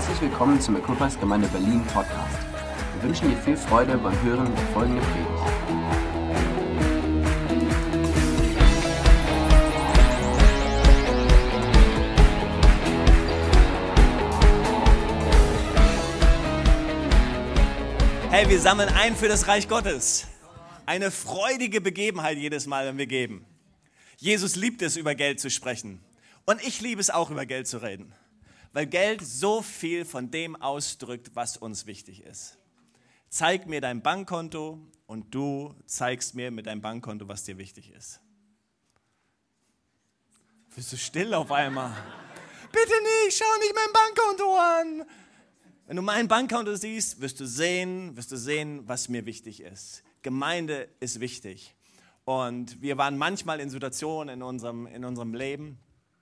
Herzlich willkommen zum Equippers Gemeinde Berlin Podcast. Wir wünschen dir viel Freude beim Hören der folgenden Predigt. Hey, wir sammeln ein für das Reich Gottes. Eine freudige Begebenheit jedes Mal, wenn wir geben. Jesus liebt es, über Geld zu sprechen. Und ich liebe es auch, über Geld zu reden. Weil Geld so viel von dem ausdrückt, was uns wichtig ist. Zeig mir dein Bankkonto und du zeigst mir mit deinem Bankkonto, was dir wichtig ist. Bist du still auf einmal? Bitte nicht, schau nicht mein Bankkonto an. Wenn du mein Bankkonto siehst, wirst du sehen, wirst du sehen, was mir wichtig ist. Gemeinde ist wichtig. Und wir waren manchmal in Situationen in unserem, in unserem Leben,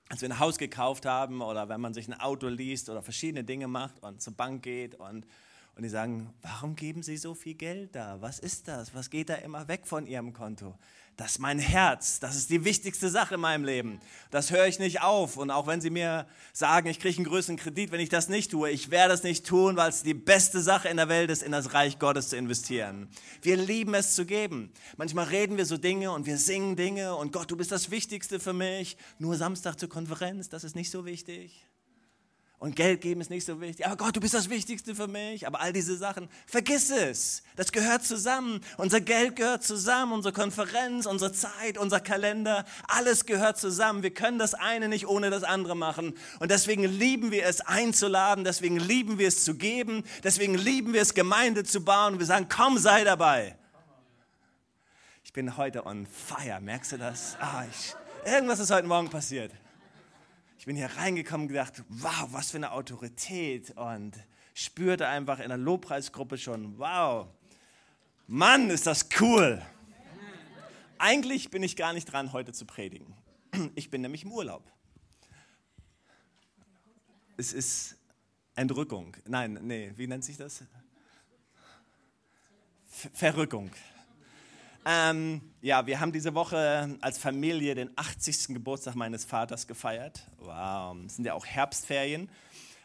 als wir ein Haus gekauft haben oder wenn man sich ein Auto liest oder verschiedene Dinge macht und zur Bank geht und, und die sagen, warum geben Sie so viel Geld da? Was ist das? Was geht da immer weg von Ihrem Konto? Das ist mein Herz, das ist die wichtigste Sache in meinem Leben. Das höre ich nicht auf. Und auch wenn Sie mir sagen, ich kriege einen größeren Kredit, wenn ich das nicht tue, ich werde es nicht tun, weil es die beste Sache in der Welt ist, in das Reich Gottes zu investieren. Wir lieben es zu geben. Manchmal reden wir so Dinge und wir singen Dinge und Gott, du bist das Wichtigste für mich. Nur Samstag zur Konferenz, das ist nicht so wichtig. Und Geld geben ist nicht so wichtig. Aber Gott, du bist das Wichtigste für mich. Aber all diese Sachen, vergiss es. Das gehört zusammen. Unser Geld gehört zusammen, unsere Konferenz, unsere Zeit, unser Kalender, alles gehört zusammen. Wir können das eine nicht ohne das andere machen. Und deswegen lieben wir es einzuladen, deswegen lieben wir es zu geben, deswegen lieben wir es Gemeinde zu bauen. Und wir sagen, komm, sei dabei. Ich bin heute on fire, merkst du das? Ah, ich, irgendwas ist heute Morgen passiert ich bin hier reingekommen und gedacht, wow, was für eine Autorität und spürte einfach in der Lobpreisgruppe schon, wow, Mann, ist das cool. Eigentlich bin ich gar nicht dran, heute zu predigen. Ich bin nämlich im Urlaub. Es ist Entrückung. Nein, nee, wie nennt sich das? Verrückung. Ähm, ja, wir haben diese Woche als Familie den 80. Geburtstag meines Vaters gefeiert. Wow, es sind ja auch Herbstferien.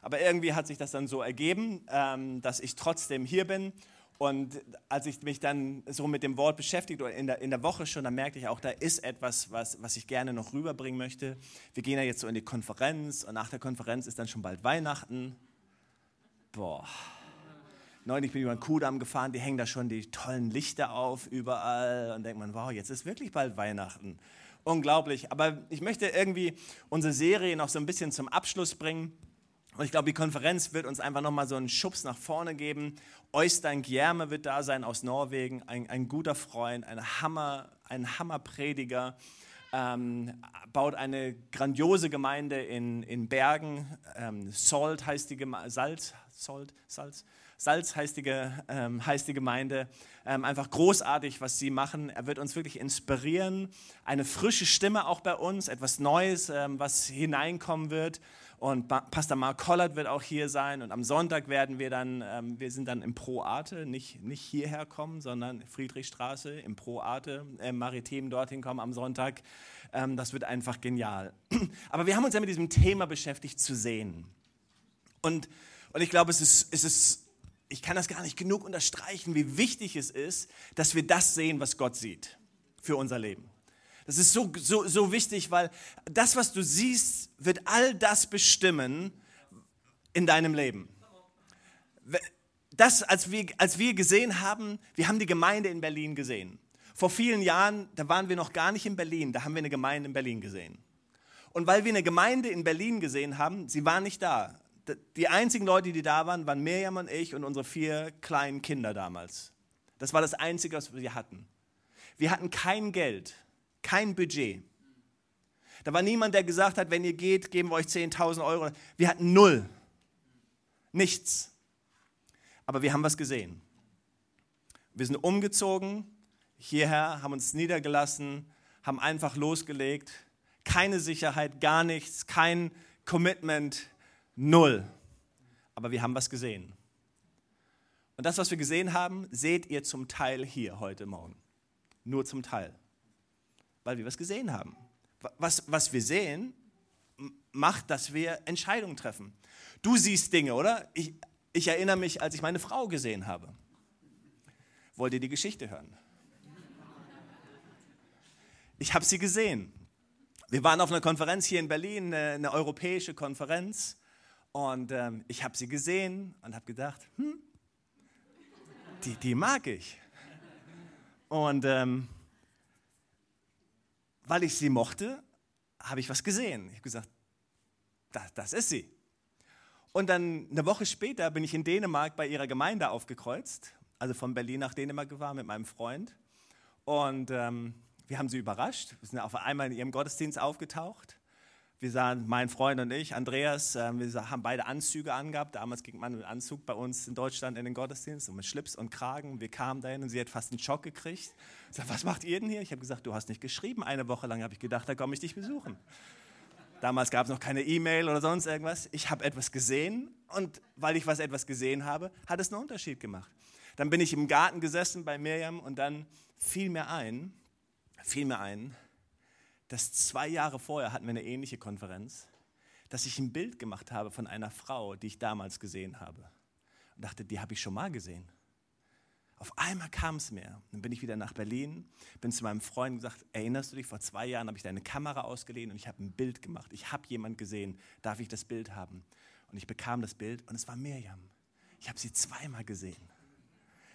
Aber irgendwie hat sich das dann so ergeben, ähm, dass ich trotzdem hier bin. Und als ich mich dann so mit dem Wort beschäftigt oder in der, in der Woche schon, dann merkte ich auch, da ist etwas, was, was ich gerne noch rüberbringen möchte. Wir gehen ja jetzt so in die Konferenz und nach der Konferenz ist dann schon bald Weihnachten. Boah, neulich bin ich über den Kudamm gefahren, die hängen da schon die tollen Lichter auf überall und denkt man, wow, jetzt ist wirklich bald Weihnachten. Unglaublich. Aber ich möchte irgendwie unsere Serie noch so ein bisschen zum Abschluss bringen. Und ich glaube, die Konferenz wird uns einfach nochmal so einen Schubs nach vorne geben. Oystein Gjerme wird da sein aus Norwegen, ein, ein guter Freund, ein, Hammer, ein Hammerprediger. Ähm, baut eine grandiose Gemeinde in, in Bergen. Ähm, Salt heißt die Gemeinde, Salz, Salt, Salz, Salz heißt die, ähm, heißt die Gemeinde. Ähm, einfach großartig, was sie machen. Er wird uns wirklich inspirieren. Eine frische Stimme auch bei uns, etwas Neues, ähm, was hineinkommen wird. Und Pastor Mark Collard wird auch hier sein. Und am Sonntag werden wir dann, ähm, wir sind dann im Pro Arte, nicht, nicht hierher kommen, sondern Friedrichstraße im Pro Arte, äh, Maritim dorthin kommen am Sonntag. Ähm, das wird einfach genial. Aber wir haben uns ja mit diesem Thema beschäftigt, zu sehen. Und, und ich glaube, es ist, es ist ich kann das gar nicht genug unterstreichen, wie wichtig es ist, dass wir das sehen, was Gott sieht für unser Leben. Das ist so, so, so wichtig, weil das, was du siehst, wird all das bestimmen in deinem Leben. Das, als wir, als wir gesehen haben, wir haben die Gemeinde in Berlin gesehen. Vor vielen Jahren, da waren wir noch gar nicht in Berlin, da haben wir eine Gemeinde in Berlin gesehen. Und weil wir eine Gemeinde in Berlin gesehen haben, sie war nicht da die einzigen Leute, die da waren, waren Miriam und ich und unsere vier kleinen Kinder damals. Das war das Einzige, was wir hatten. Wir hatten kein Geld, kein Budget. Da war niemand, der gesagt hat, wenn ihr geht, geben wir euch 10.000 Euro. Wir hatten null. Nichts. Aber wir haben was gesehen. Wir sind umgezogen hierher, haben uns niedergelassen, haben einfach losgelegt. Keine Sicherheit, gar nichts, kein Commitment, Null. Aber wir haben was gesehen. Und das, was wir gesehen haben, seht ihr zum Teil hier heute Morgen. Nur zum Teil. Weil wir was gesehen haben. Was, was wir sehen, macht, dass wir Entscheidungen treffen. Du siehst Dinge, oder? Ich, ich erinnere mich, als ich meine Frau gesehen habe. Wollt ihr die Geschichte hören? Ich habe sie gesehen. Wir waren auf einer Konferenz hier in Berlin, eine, eine europäische Konferenz. Und ähm, ich habe sie gesehen und habe gedacht, hm, die, die mag ich. Und ähm, weil ich sie mochte, habe ich was gesehen. Ich habe gesagt, das, das ist sie. Und dann eine Woche später bin ich in Dänemark bei ihrer Gemeinde aufgekreuzt, also von Berlin nach Dänemark gefahren mit meinem Freund. Und ähm, wir haben sie überrascht. Wir sind auf einmal in ihrem Gottesdienst aufgetaucht. Wir sahen, mein Freund und ich, Andreas, äh, wir haben beide Anzüge angehabt. Damals ging man mit Anzug bei uns in Deutschland in den Gottesdienst und mit Schlips und Kragen. Wir kamen dahin und sie hat fast einen Schock gekriegt. Ich sagte, was macht ihr denn hier? Ich habe gesagt, du hast nicht geschrieben. Eine Woche lang habe ich gedacht, da komme ich dich besuchen. Damals gab es noch keine E-Mail oder sonst irgendwas. Ich habe etwas gesehen und weil ich was etwas gesehen habe, hat es einen Unterschied gemacht. Dann bin ich im Garten gesessen bei Miriam und dann fiel mir ein, fiel mir ein, dass zwei Jahre vorher hatten wir eine ähnliche Konferenz, dass ich ein Bild gemacht habe von einer Frau, die ich damals gesehen habe. Und dachte, die habe ich schon mal gesehen. Auf einmal kam es mir. Dann bin ich wieder nach Berlin, bin zu meinem Freund und gesagt, erinnerst du dich, vor zwei Jahren habe ich deine Kamera ausgeliehen und ich habe ein Bild gemacht. Ich habe jemand gesehen, darf ich das Bild haben? Und ich bekam das Bild und es war Mirjam. Ich habe sie zweimal gesehen.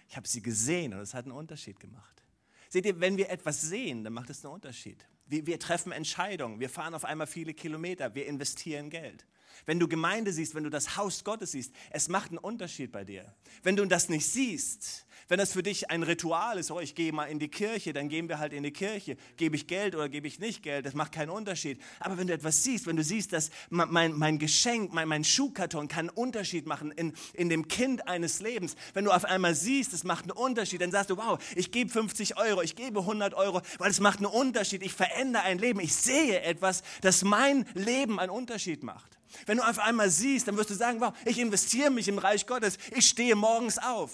Ich habe sie gesehen und es hat einen Unterschied gemacht. Seht ihr, wenn wir etwas sehen, dann macht es einen Unterschied. Wir, wir treffen Entscheidungen, wir fahren auf einmal viele Kilometer, wir investieren Geld. Wenn du Gemeinde siehst, wenn du das Haus Gottes siehst, es macht einen Unterschied bei dir. Wenn du das nicht siehst, wenn das für dich ein Ritual ist, oh, ich gehe mal in die Kirche, dann gehen wir halt in die Kirche. Gebe ich Geld oder gebe ich nicht Geld, das macht keinen Unterschied. Aber wenn du etwas siehst, wenn du siehst, dass mein, mein Geschenk, mein, mein Schuhkarton kann einen Unterschied machen in, in dem Kind eines Lebens, wenn du auf einmal siehst, es macht einen Unterschied, dann sagst du, wow, ich gebe 50 Euro, ich gebe 100 Euro, weil es macht einen Unterschied. Ich verändere ein Leben. Ich sehe etwas, das mein Leben einen Unterschied macht. Wenn du auf einmal siehst, dann wirst du sagen, wow, ich investiere mich im Reich Gottes. Ich stehe morgens auf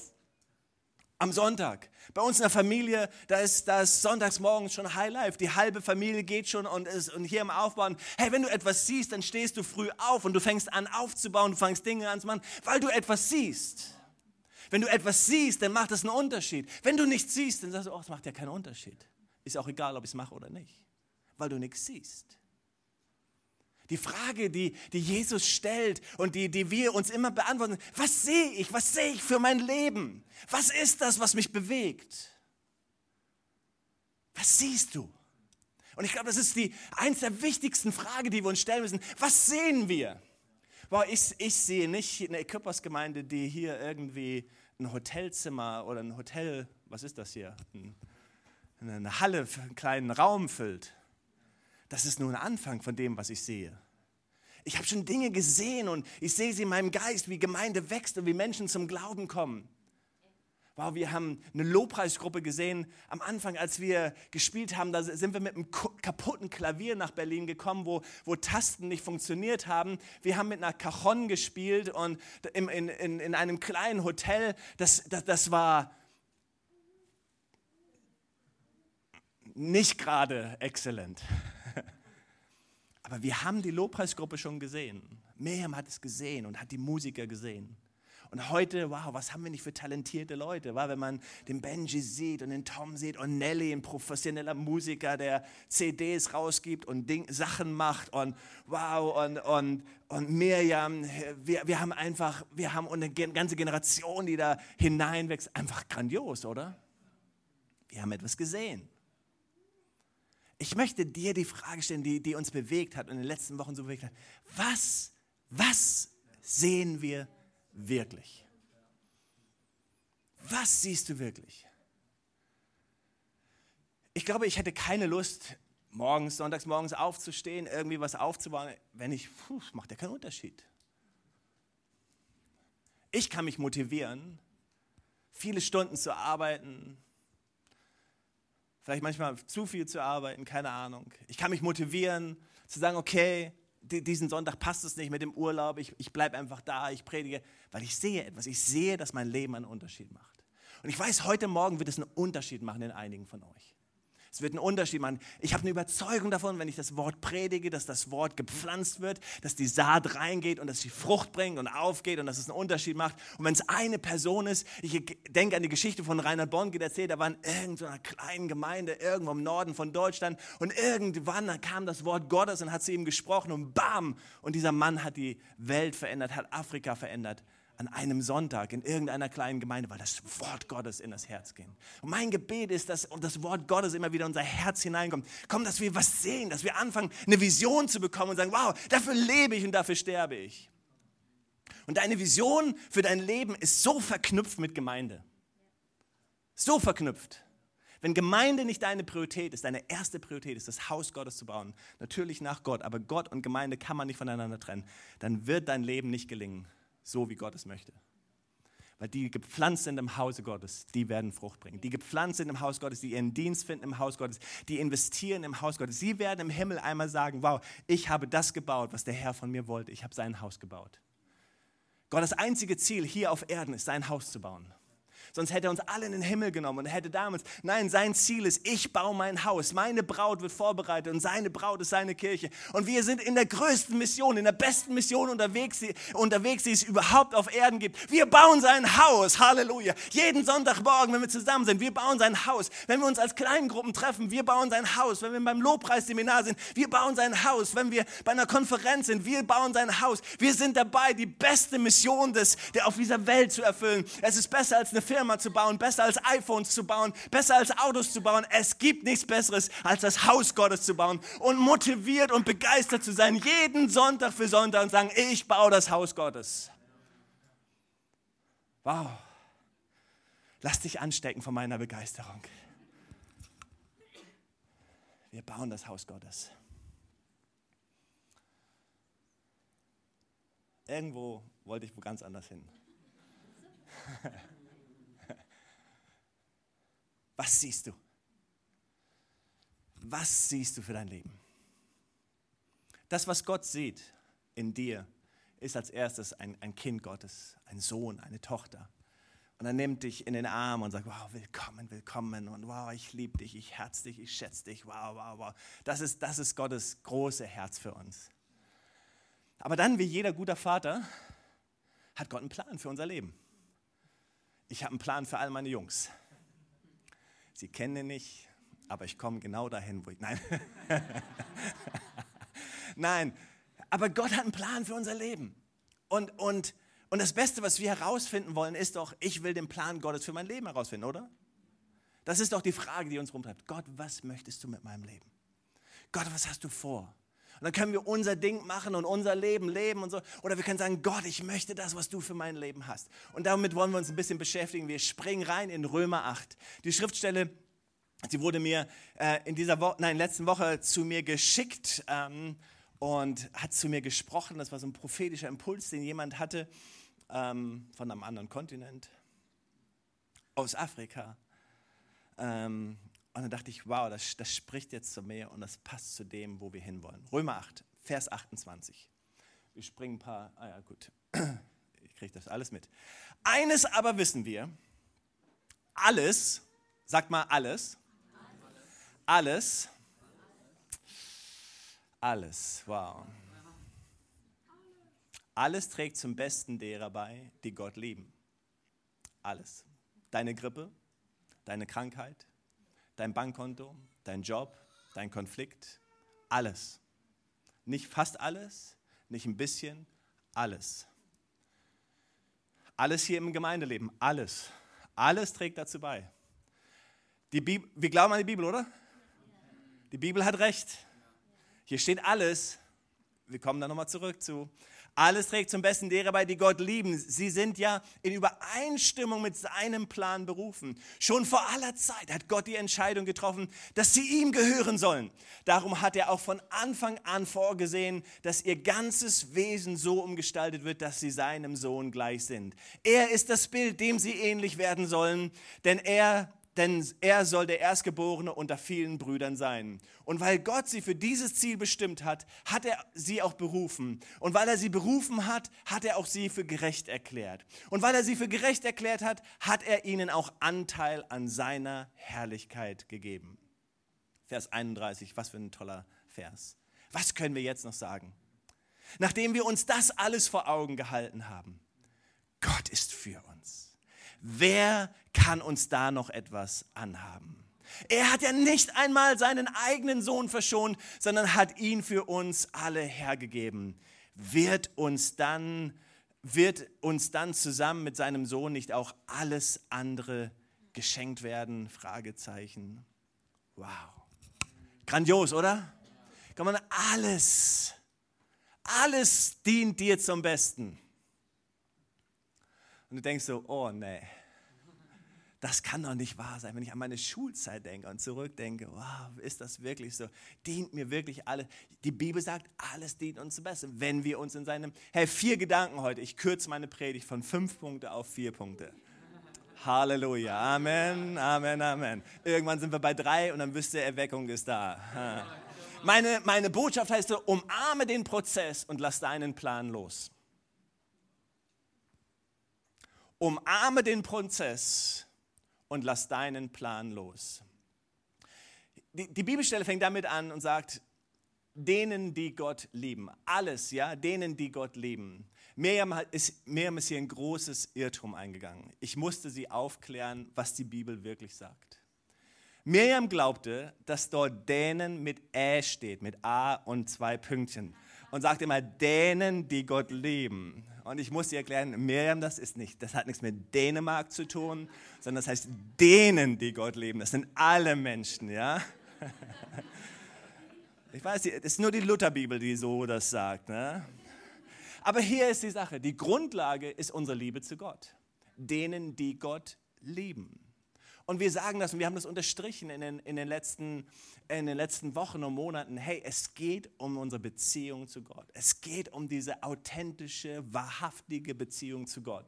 am Sonntag. Bei uns in der Familie, da ist das sonntags morgens schon High Life. Die halbe Familie geht schon und ist und hier im Aufbauen. Hey, wenn du etwas siehst, dann stehst du früh auf und du fängst an aufzubauen, du fängst Dinge an zu machen, weil du etwas siehst. Wenn du etwas siehst, dann macht das einen Unterschied. Wenn du nichts siehst, dann sagst du, oh, es macht ja keinen Unterschied. Ist auch egal, ob ich es mache oder nicht, weil du nichts siehst. Die Frage, die, die Jesus stellt und die, die wir uns immer beantworten, was sehe ich, was sehe ich für mein Leben? Was ist das, was mich bewegt? Was siehst du? Und ich glaube, das ist die eins der wichtigsten Fragen, die wir uns stellen müssen. Was sehen wir? Boah, ich, ich sehe nicht eine Equippers-Gemeinde, die hier irgendwie ein Hotelzimmer oder ein Hotel, was ist das hier? Eine Halle, einen kleinen Raum füllt das ist nur ein Anfang von dem, was ich sehe. Ich habe schon Dinge gesehen und ich sehe sie in meinem Geist, wie Gemeinde wächst und wie Menschen zum Glauben kommen. Wow, wir haben eine Lobpreisgruppe gesehen. Am Anfang, als wir gespielt haben, da sind wir mit einem kaputten Klavier nach Berlin gekommen, wo, wo Tasten nicht funktioniert haben. Wir haben mit einer Cajon gespielt und in, in, in einem kleinen Hotel. Das, das, das war nicht gerade exzellent. Aber wir haben die Lobpreisgruppe schon gesehen. Miriam hat es gesehen und hat die Musiker gesehen. Und heute, wow, was haben wir nicht für talentierte Leute, wow, wenn man den Benji sieht und den Tom sieht und Nelly, ein professioneller Musiker, der CDs rausgibt und Ding, Sachen macht und wow, und, und, und Miriam, wir, wir haben einfach, wir haben eine ganze Generation, die da hineinwächst, einfach grandios, oder? Wir haben etwas gesehen. Ich möchte dir die Frage stellen, die, die uns bewegt hat und in den letzten Wochen so bewegt hat. Was, was sehen wir wirklich? Was siehst du wirklich? Ich glaube, ich hätte keine Lust, morgens, sonntags morgens aufzustehen, irgendwie was aufzubauen, wenn ich, puh, macht ja keinen Unterschied. Ich kann mich motivieren, viele Stunden zu arbeiten, vielleicht manchmal zu viel zu arbeiten, keine Ahnung. Ich kann mich motivieren, zu sagen, okay, diesen Sonntag passt es nicht mit dem Urlaub, ich, ich bleibe einfach da, ich predige, weil ich sehe etwas, ich sehe, dass mein Leben einen Unterschied macht. Und ich weiß, heute Morgen wird es einen Unterschied machen in einigen von euch. Es wird einen Unterschied machen. Ich habe eine Überzeugung davon, wenn ich das Wort predige, dass das Wort gepflanzt wird, dass die Saat reingeht und dass sie Frucht bringt und aufgeht und dass es einen Unterschied macht. Und wenn es eine Person ist, ich denke an die Geschichte von Reinhard Bonke, der erzählt, er war in irgendeiner kleinen Gemeinde irgendwo im Norden von Deutschland und irgendwann kam das Wort Gottes und hat zu ihm gesprochen und bam! Und dieser Mann hat die Welt verändert, hat Afrika verändert an einem Sonntag in irgendeiner kleinen Gemeinde, weil das Wort Gottes in das Herz ging. Und mein Gebet ist, dass das Wort Gottes immer wieder in unser Herz hineinkommt. Komm, dass wir was sehen, dass wir anfangen, eine Vision zu bekommen und sagen, wow, dafür lebe ich und dafür sterbe ich. Und deine Vision für dein Leben ist so verknüpft mit Gemeinde. So verknüpft. Wenn Gemeinde nicht deine Priorität ist, deine erste Priorität ist, das Haus Gottes zu bauen, natürlich nach Gott, aber Gott und Gemeinde kann man nicht voneinander trennen, dann wird dein Leben nicht gelingen so wie Gott es möchte. Weil die gepflanzt sind im Hause Gottes, die werden Frucht bringen. Die gepflanzt sind im Haus Gottes, die ihren Dienst finden im Haus Gottes, die investieren im Haus Gottes. Sie werden im Himmel einmal sagen, wow, ich habe das gebaut, was der Herr von mir wollte. Ich habe sein Haus gebaut. Gottes einzige Ziel hier auf Erden ist, sein Haus zu bauen sonst hätte er uns alle in den Himmel genommen und hätte damals, nein, sein Ziel ist, ich baue mein Haus, meine Braut wird vorbereitet und seine Braut ist seine Kirche. Und wir sind in der größten Mission, in der besten Mission unterwegs, unterwegs die es überhaupt auf Erden gibt. Wir bauen sein Haus, Halleluja. Jeden Sonntagmorgen, wenn wir zusammen sind, wir bauen sein Haus. Wenn wir uns als Kleingruppen treffen, wir bauen sein Haus. Wenn wir beim Lobpreisseminar sind, wir bauen sein Haus. Wenn wir bei einer Konferenz sind, wir bauen sein Haus. Wir sind dabei, die beste Mission des, der auf dieser Welt zu erfüllen. Es ist besser als eine Firma Firma zu bauen, besser als iPhones zu bauen, besser als Autos zu bauen. Es gibt nichts Besseres, als das Haus Gottes zu bauen und motiviert und begeistert zu sein, jeden Sonntag für Sonntag und sagen, ich baue das Haus Gottes. Wow. Lass dich anstecken von meiner Begeisterung. Wir bauen das Haus Gottes. Irgendwo wollte ich wo ganz anders hin. Was siehst du? Was siehst du für dein Leben? Das, was Gott sieht in dir, ist als erstes ein, ein Kind Gottes, ein Sohn, eine Tochter. Und er nimmt dich in den Arm und sagt, wow, willkommen, willkommen und wow, ich liebe dich, ich herz dich, ich schätze dich, wow, wow, wow. Das ist, das ist Gottes große Herz für uns. Aber dann, wie jeder guter Vater, hat Gott einen Plan für unser Leben. Ich habe einen Plan für all meine Jungs. Sie kennen nicht, aber ich komme genau dahin, wo ich. Nein. Nein, aber Gott hat einen Plan für unser Leben. Und, und, und das Beste, was wir herausfinden wollen, ist doch, ich will den Plan Gottes für mein Leben herausfinden, oder? Das ist doch die Frage, die uns rumtreibt. Gott, was möchtest du mit meinem Leben? Gott, was hast du vor? Und dann können wir unser Ding machen und unser Leben leben und so. Oder wir können sagen, Gott, ich möchte das, was du für mein Leben hast. Und damit wollen wir uns ein bisschen beschäftigen. Wir springen rein in Römer 8. Die Schriftstelle, sie wurde mir äh, in dieser Woche, nein, letzten Woche zu mir geschickt ähm, und hat zu mir gesprochen. Das war so ein prophetischer Impuls, den jemand hatte ähm, von einem anderen Kontinent, aus Afrika. Ähm, und dann dachte ich, wow, das, das spricht jetzt zu mir und das passt zu dem, wo wir hinwollen. Römer 8, Vers 28. Wir springen ein paar, ah ja, gut, ich kriege das alles mit. Eines aber wissen wir, alles, sagt mal alles, alles, alles, wow. Alles trägt zum Besten derer bei, die Gott lieben. Alles. Deine Grippe, deine Krankheit, dein Bankkonto, dein Job, dein Konflikt, alles. Nicht fast alles, nicht ein bisschen, alles. Alles hier im Gemeindeleben, alles. Alles trägt dazu bei. Die Bibel, wir glauben an die Bibel, oder? Die Bibel hat recht. Hier steht alles. Wir kommen da nochmal zurück zu. Alles trägt zum Besten derer bei, die Gott lieben. Sie sind ja in Übereinstimmung mit seinem Plan berufen. Schon vor aller Zeit hat Gott die Entscheidung getroffen, dass sie ihm gehören sollen. Darum hat er auch von Anfang an vorgesehen, dass ihr ganzes Wesen so umgestaltet wird, dass sie seinem Sohn gleich sind. Er ist das Bild, dem sie ähnlich werden sollen, denn er denn er soll der Erstgeborene unter vielen Brüdern sein. Und weil Gott sie für dieses Ziel bestimmt hat, hat er sie auch berufen. Und weil er sie berufen hat, hat er auch sie für gerecht erklärt. Und weil er sie für gerecht erklärt hat, hat er ihnen auch Anteil an seiner Herrlichkeit gegeben. Vers 31, was für ein toller Vers. Was können wir jetzt noch sagen? Nachdem wir uns das alles vor Augen gehalten haben, Gott ist für uns. Wer kann uns da noch etwas anhaben? Er hat ja nicht einmal seinen eigenen Sohn verschont, sondern hat ihn für uns alle hergegeben. Wird uns dann, wird uns dann zusammen mit seinem Sohn nicht auch alles andere geschenkt werden? Fragezeichen. Wow. Grandios, oder? Kann man alles, alles dient dir zum Besten. Und du denkst so, oh nee, das kann doch nicht wahr sein. Wenn ich an meine Schulzeit denke und zurückdenke, wow, ist das wirklich so? Dient mir wirklich alles? Die Bibel sagt, alles dient uns zum Besten, wenn wir uns in seinem, hey, vier Gedanken heute. Ich kürze meine Predigt von fünf Punkte auf vier Punkte. Halleluja, Amen, Amen, Amen. Irgendwann sind wir bei drei und dann wisst ihr, Erweckung ist da. Meine, meine Botschaft heißt so, umarme den Prozess und lass deinen Plan los. Umarme den Prozess und lass deinen Plan los. Die, die Bibelstelle fängt damit an und sagt, denen, die Gott lieben. Alles, ja, denen, die Gott lieben. Miriam ist, Miriam ist hier ein großes Irrtum eingegangen. Ich musste sie aufklären, was die Bibel wirklich sagt. Miriam glaubte, dass dort denen mit Ä steht, mit A und zwei Pünktchen. Und sagte immer, denen, die Gott lieben. Und ich muss dir erklären, Miriam, das ist nicht, das hat nichts mit Dänemark zu tun, sondern das heißt denen, die Gott lieben. Das sind alle Menschen, ja. Ich weiß, es ist nur die Lutherbibel, die so das sagt. Ne? Aber hier ist die Sache, die Grundlage ist unsere Liebe zu Gott. Denen, die Gott lieben. Und wir sagen das und wir haben das unterstrichen in den, in den, letzten, in den letzten Wochen und Monaten. Hey, es geht um unsere Beziehung zu Gott. Es geht um diese authentische, wahrhaftige Beziehung zu Gott.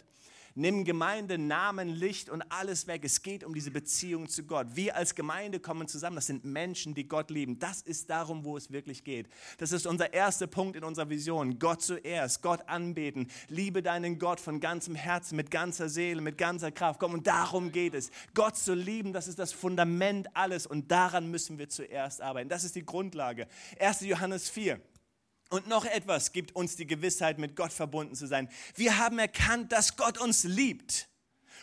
Nimm Gemeinde, Namen, Licht und alles weg. Es geht um diese Beziehung zu Gott. Wir als Gemeinde kommen zusammen. Das sind Menschen, die Gott lieben. Das ist darum, wo es wirklich geht. Das ist unser erster Punkt in unserer Vision. Gott zuerst, Gott anbeten. Liebe deinen Gott von ganzem Herzen, mit ganzer Seele, mit ganzer Kraft. Komm, und darum geht es. Gott zu lieben, das ist das Fundament alles. Und daran müssen wir zuerst arbeiten. Das ist die Grundlage. 1. Johannes 4. Und noch etwas gibt uns die Gewissheit, mit Gott verbunden zu sein. Wir haben erkannt, dass Gott uns liebt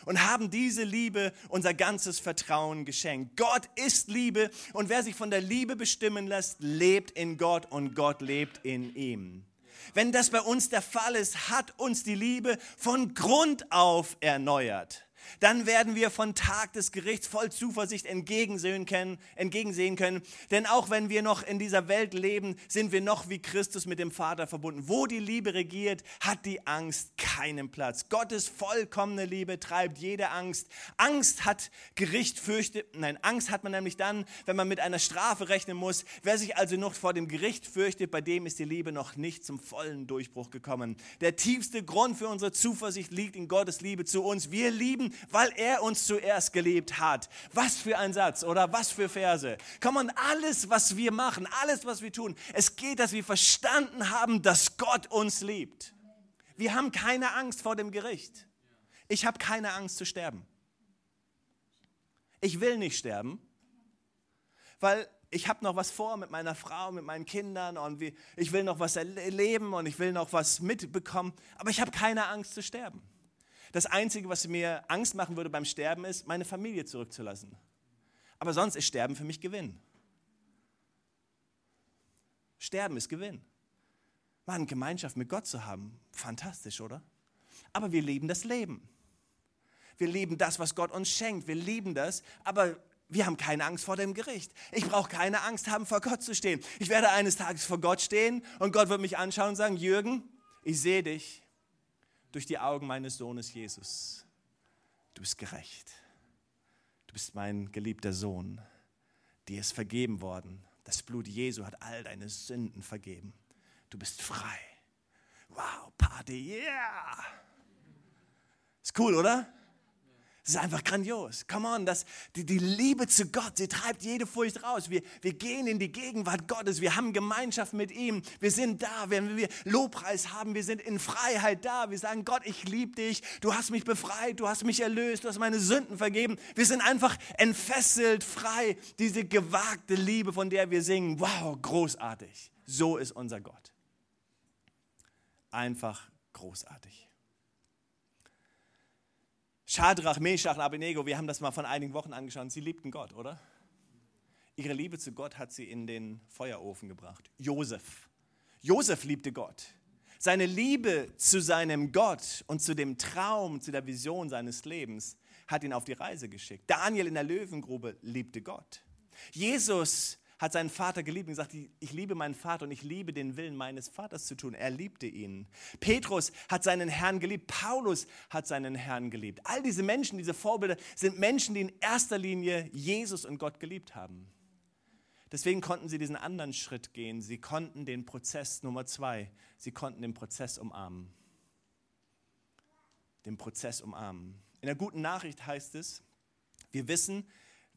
und haben diese Liebe unser ganzes Vertrauen geschenkt. Gott ist Liebe und wer sich von der Liebe bestimmen lässt, lebt in Gott und Gott lebt in ihm. Wenn das bei uns der Fall ist, hat uns die Liebe von Grund auf erneuert dann werden wir von Tag des Gerichts voll Zuversicht entgegensehen können, entgegensehen können. Denn auch wenn wir noch in dieser Welt leben, sind wir noch wie Christus mit dem Vater verbunden. Wo die Liebe regiert, hat die Angst keinen Platz. Gottes vollkommene Liebe treibt jede Angst. Angst hat Gericht fürchtet, nein, Angst hat man nämlich dann, wenn man mit einer Strafe rechnen muss. Wer sich also noch vor dem Gericht fürchtet, bei dem ist die Liebe noch nicht zum vollen Durchbruch gekommen. Der tiefste Grund für unsere Zuversicht liegt in Gottes Liebe zu uns. Wir lieben, weil er uns zuerst geliebt hat. Was für ein Satz oder was für Verse. Komm on, alles, was wir machen, alles, was wir tun, es geht, dass wir verstanden haben, dass Gott uns liebt. Wir haben keine Angst vor dem Gericht. Ich habe keine Angst zu sterben. Ich will nicht sterben, weil ich habe noch was vor mit meiner Frau, mit meinen Kindern und ich will noch was erleben und ich will noch was mitbekommen, aber ich habe keine Angst zu sterben. Das Einzige, was mir Angst machen würde beim Sterben, ist, meine Familie zurückzulassen. Aber sonst ist Sterben für mich Gewinn. Sterben ist Gewinn. Mann, Gemeinschaft mit Gott zu haben, fantastisch, oder? Aber wir lieben das Leben. Wir lieben das, was Gott uns schenkt. Wir lieben das, aber wir haben keine Angst vor dem Gericht. Ich brauche keine Angst haben, vor Gott zu stehen. Ich werde eines Tages vor Gott stehen und Gott wird mich anschauen und sagen, Jürgen, ich sehe dich durch die Augen meines Sohnes Jesus. Du bist gerecht. Du bist mein geliebter Sohn. Dir ist vergeben worden. Das Blut Jesu hat all deine Sünden vergeben. Du bist frei. Wow, Party, yeah! Ist cool, oder? Das ist einfach grandios. Come on, das, die, die Liebe zu Gott, sie treibt jede Furcht raus. Wir, wir gehen in die Gegenwart Gottes, wir haben Gemeinschaft mit ihm, wir sind da, wenn wir Lobpreis haben, wir sind in Freiheit da. Wir sagen, Gott, ich liebe dich, du hast mich befreit, du hast mich erlöst, du hast meine Sünden vergeben. Wir sind einfach entfesselt, frei. Diese gewagte Liebe, von der wir singen, wow, großartig. So ist unser Gott. Einfach großartig. Schadrach, Meshach und Abednego, wir haben das mal von einigen Wochen angeschaut, sie liebten Gott, oder? Ihre Liebe zu Gott hat sie in den Feuerofen gebracht. Josef. Josef liebte Gott. Seine Liebe zu seinem Gott und zu dem Traum, zu der Vision seines Lebens hat ihn auf die Reise geschickt. Daniel in der Löwengrube liebte Gott. Jesus hat seinen Vater geliebt und gesagt, ich liebe meinen Vater und ich liebe den Willen meines Vaters zu tun. Er liebte ihn. Petrus hat seinen Herrn geliebt. Paulus hat seinen Herrn geliebt. All diese Menschen, diese Vorbilder sind Menschen, die in erster Linie Jesus und Gott geliebt haben. Deswegen konnten sie diesen anderen Schritt gehen. Sie konnten den Prozess Nummer zwei, sie konnten den Prozess umarmen. Den Prozess umarmen. In der guten Nachricht heißt es, wir wissen,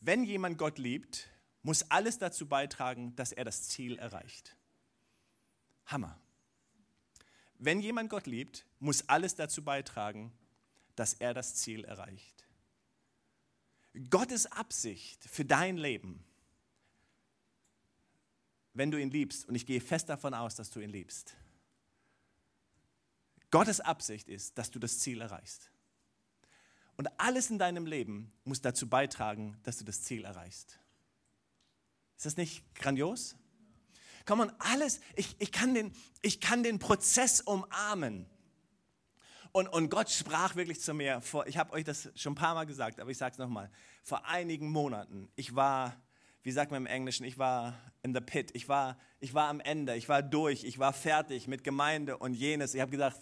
wenn jemand Gott liebt, muss alles dazu beitragen, dass er das Ziel erreicht. Hammer. Wenn jemand Gott liebt, muss alles dazu beitragen, dass er das Ziel erreicht. Gottes Absicht für dein Leben, wenn du ihn liebst, und ich gehe fest davon aus, dass du ihn liebst, Gottes Absicht ist, dass du das Ziel erreichst. Und alles in deinem Leben muss dazu beitragen, dass du das Ziel erreichst. Ist das nicht grandios? Komm on, alles, ich, ich, kann den, ich kann den Prozess umarmen. Und, und Gott sprach wirklich zu mir, vor, ich habe euch das schon ein paar Mal gesagt, aber ich sage es nochmal, vor einigen Monaten, ich war, wie sagt man im Englischen, ich war in the pit, ich war, ich war am Ende, ich war durch, ich war fertig mit Gemeinde und jenes. Ich habe gesagt,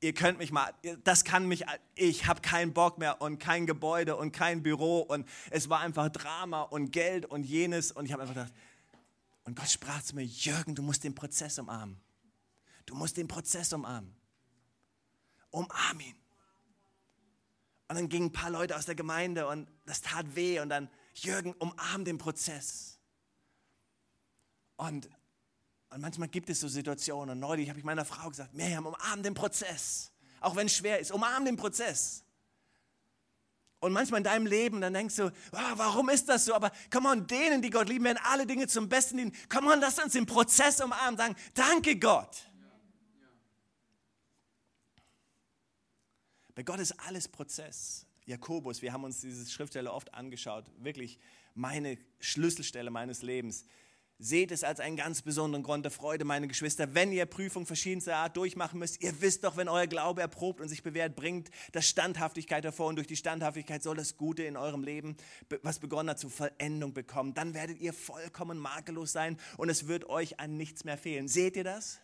ihr könnt mich mal, das kann mich, ich habe keinen Bock mehr und kein Gebäude und kein Büro und es war einfach Drama und Geld und jenes und ich habe einfach gedacht, und Gott sprach zu mir, Jürgen, du musst den Prozess umarmen. Du musst den Prozess umarmen. Umarm ihn. Und dann gingen ein paar Leute aus der Gemeinde und das tat weh und dann, Jürgen, umarm den Prozess. Und und manchmal gibt es so Situationen. Und neulich habe ich meiner Frau gesagt, Miriam, umarm den Prozess. Auch wenn es schwer ist, umarm den Prozess. Und manchmal in deinem Leben, dann denkst du, oh, warum ist das so? Aber komm on, denen, die Gott lieben, werden alle Dinge zum Besten dienen. Komm on, lass uns den Prozess umarmen. Sagen, danke Gott. Bei Gott ist alles Prozess. Jakobus, wir haben uns diese Schriftstelle oft angeschaut. Wirklich meine Schlüsselstelle meines Lebens. Seht es als einen ganz besonderen Grund der Freude, meine Geschwister, wenn ihr Prüfungen verschiedenster Art durchmachen müsst. Ihr wisst doch, wenn euer Glaube erprobt und sich bewährt, bringt das Standhaftigkeit hervor. Und durch die Standhaftigkeit soll das Gute in eurem Leben, was begonnen hat, zur Vollendung bekommen. Dann werdet ihr vollkommen makellos sein und es wird euch an nichts mehr fehlen. Seht ihr das?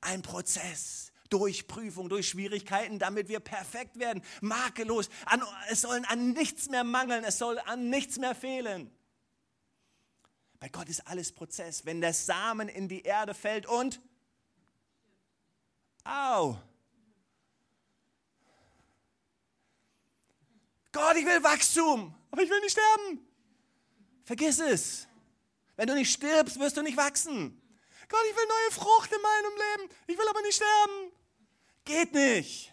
Ein Prozess durch Prüfung, durch Schwierigkeiten, damit wir perfekt werden, makellos. An, es soll an nichts mehr mangeln, es soll an nichts mehr fehlen. Bei Gott ist alles Prozess. Wenn der Samen in die Erde fällt und au. Gott, ich will Wachstum, aber ich will nicht sterben. Vergiss es. Wenn du nicht stirbst, wirst du nicht wachsen. Gott, ich will neue Frucht in meinem Leben. Ich will aber nicht sterben. Geht nicht.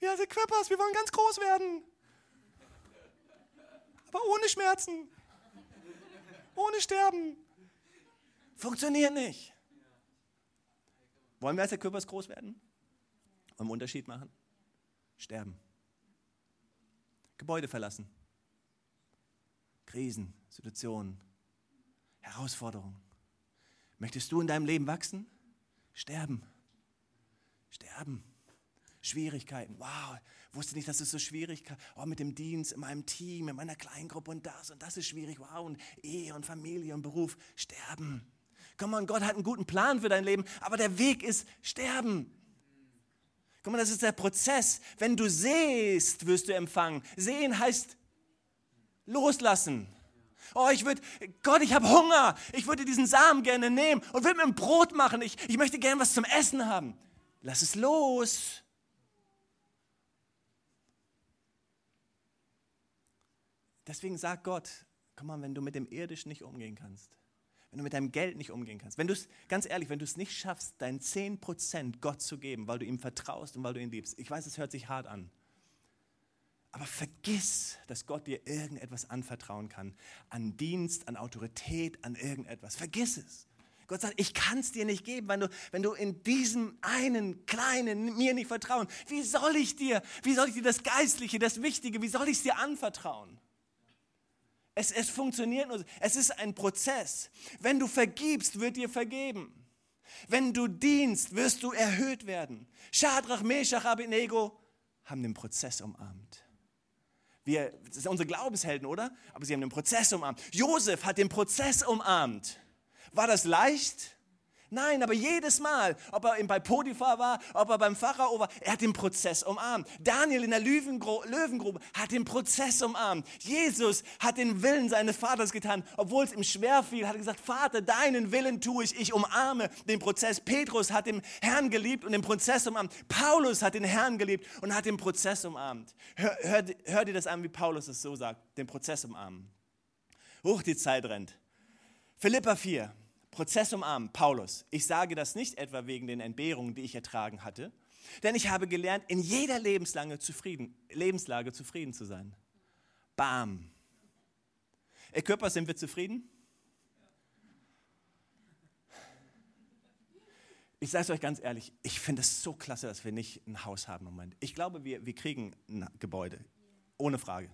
Wir sind Quippers, wir wollen ganz groß werden. Aber ohne Schmerzen ohne Sterben. Funktioniert nicht. Wollen wir als der Körper groß werden? Wollen wir Unterschied machen? Sterben. Gebäude verlassen. Krisen, Situationen, Herausforderungen. Möchtest du in deinem Leben wachsen? Sterben. Sterben. Schwierigkeiten. Wow, wusste nicht, dass es so schwierig ist. Oh, mit dem Dienst in meinem Team, in meiner Kleingruppe und das und das ist schwierig. Wow, und Ehe und Familie und Beruf. Sterben. Komm mal, Gott hat einen guten Plan für dein Leben, aber der Weg ist sterben. Guck mal, das ist der Prozess. Wenn du sehst, wirst du empfangen. Sehen heißt loslassen. Oh, ich würde, Gott, ich habe Hunger. Ich würde diesen Samen gerne nehmen und würde mir ein Brot machen. Ich, ich möchte gerne was zum Essen haben. Lass es los. Deswegen sagt Gott, komm mal, wenn du mit dem Irdischen nicht umgehen kannst, wenn du mit deinem Geld nicht umgehen kannst, wenn du es, ganz ehrlich, wenn du es nicht schaffst, dein 10% Gott zu geben, weil du ihm vertraust und weil du ihn liebst, ich weiß, es hört sich hart an, aber vergiss, dass Gott dir irgendetwas anvertrauen kann, an Dienst, an Autorität, an irgendetwas. Vergiss es. Gott sagt, ich kann es dir nicht geben, wenn du, wenn du in diesem einen kleinen mir nicht vertrauen. Wie soll ich dir, wie soll ich dir das Geistliche, das Wichtige, wie soll ich es dir anvertrauen? Es, es funktioniert nur, es ist ein Prozess. Wenn du vergibst, wird dir vergeben. Wenn du dienst, wirst du erhöht werden. Schadrach, Meshach, Abednego haben den Prozess umarmt. Wir, das sind unsere Glaubenshelden, oder? Aber sie haben den Prozess umarmt. Josef hat den Prozess umarmt. War das leicht? Nein, aber jedes Mal, ob er bei Potiphar war, ob er beim Pharao war, er hat den Prozess umarmt. Daniel in der Löwengrube hat den Prozess umarmt. Jesus hat den Willen seines Vaters getan, obwohl es ihm schwer fiel, hat er gesagt, Vater, deinen Willen tue ich, ich umarme den Prozess. Petrus hat den Herrn geliebt und den Prozess umarmt. Paulus hat den Herrn geliebt und hat den Prozess umarmt. Hör, hör, hör dir das an, wie Paulus es so sagt, den Prozess umarmen. Huch, die Zeit rennt. Philippa 4. Prozess umarmen, Paulus. Ich sage das nicht etwa wegen den Entbehrungen, die ich ertragen hatte, denn ich habe gelernt, in jeder Lebenslage zufrieden, Lebenslage zufrieden zu sein. Bam. Ihr Körper, sind wir zufrieden? Ich sage es euch ganz ehrlich, ich finde es so klasse, dass wir nicht ein Haus haben im Moment. Ich glaube, wir, wir kriegen ein Gebäude, ohne Frage.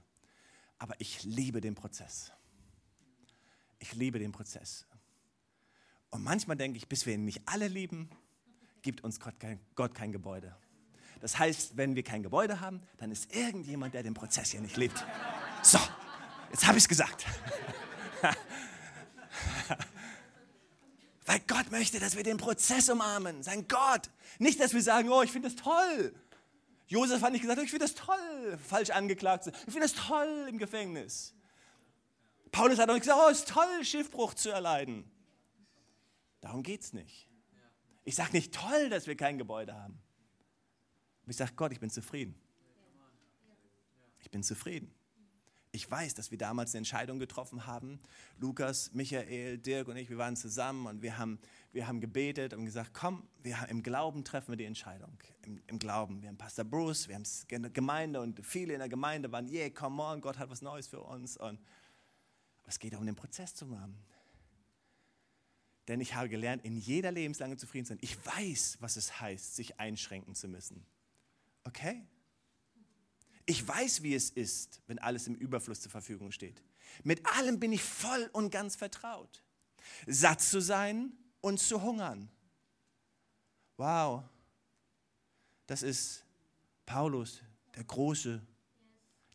Aber ich liebe den Prozess. Ich liebe den Prozess. Und manchmal denke ich, bis wir ihn nicht alle lieben, gibt uns Gott kein, Gott kein Gebäude. Das heißt, wenn wir kein Gebäude haben, dann ist irgendjemand, der den Prozess hier nicht liebt. So, jetzt habe ich es gesagt. Weil Gott möchte, dass wir den Prozess umarmen. Sein Gott. Nicht, dass wir sagen, oh, ich finde das toll. Josef hat nicht gesagt, oh, ich finde das toll, falsch angeklagt. Ich finde das toll im Gefängnis. Paulus hat auch nicht gesagt, oh, es ist toll, Schiffbruch zu erleiden. Darum geht es nicht. Ich sage nicht toll, dass wir kein Gebäude haben. Aber ich sage, Gott, ich bin zufrieden. Ich bin zufrieden. Ich weiß, dass wir damals eine Entscheidung getroffen haben. Lukas, Michael, Dirk und ich, wir waren zusammen und wir haben, wir haben gebetet und gesagt, komm, wir, im Glauben treffen wir die Entscheidung. Im, Im, Glauben. Wir haben Pastor Bruce, wir haben Gemeinde und viele in der Gemeinde waren, yeah, come on, Gott hat was Neues für uns. Und, aber es geht auch um den Prozess zu machen. Denn ich habe gelernt, in jeder Lebenslange zufrieden zu sein. Ich weiß, was es heißt, sich einschränken zu müssen. Okay? Ich weiß, wie es ist, wenn alles im Überfluss zur Verfügung steht. Mit allem bin ich voll und ganz vertraut. Satt zu sein und zu hungern. Wow. Das ist Paulus, der Große,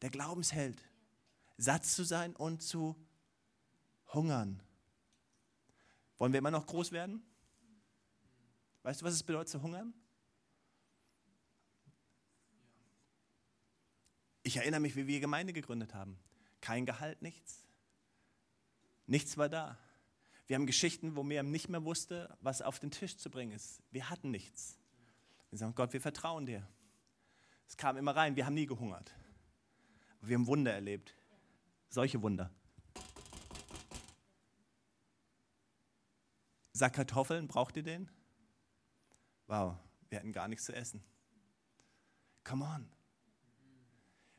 der Glaubensheld. Satt zu sein und zu hungern. Wollen wir immer noch groß werden? Weißt du, was es bedeutet zu hungern? Ich erinnere mich, wie wir Gemeinde gegründet haben. Kein Gehalt, nichts. Nichts war da. Wir haben Geschichten, wo Miriam nicht mehr wusste, was auf den Tisch zu bringen ist. Wir hatten nichts. Wir sagen, Gott, wir vertrauen dir. Es kam immer rein, wir haben nie gehungert. Wir haben Wunder erlebt. Solche Wunder. Sack Kartoffeln, braucht ihr den? Wow, wir hatten gar nichts zu essen. Come on.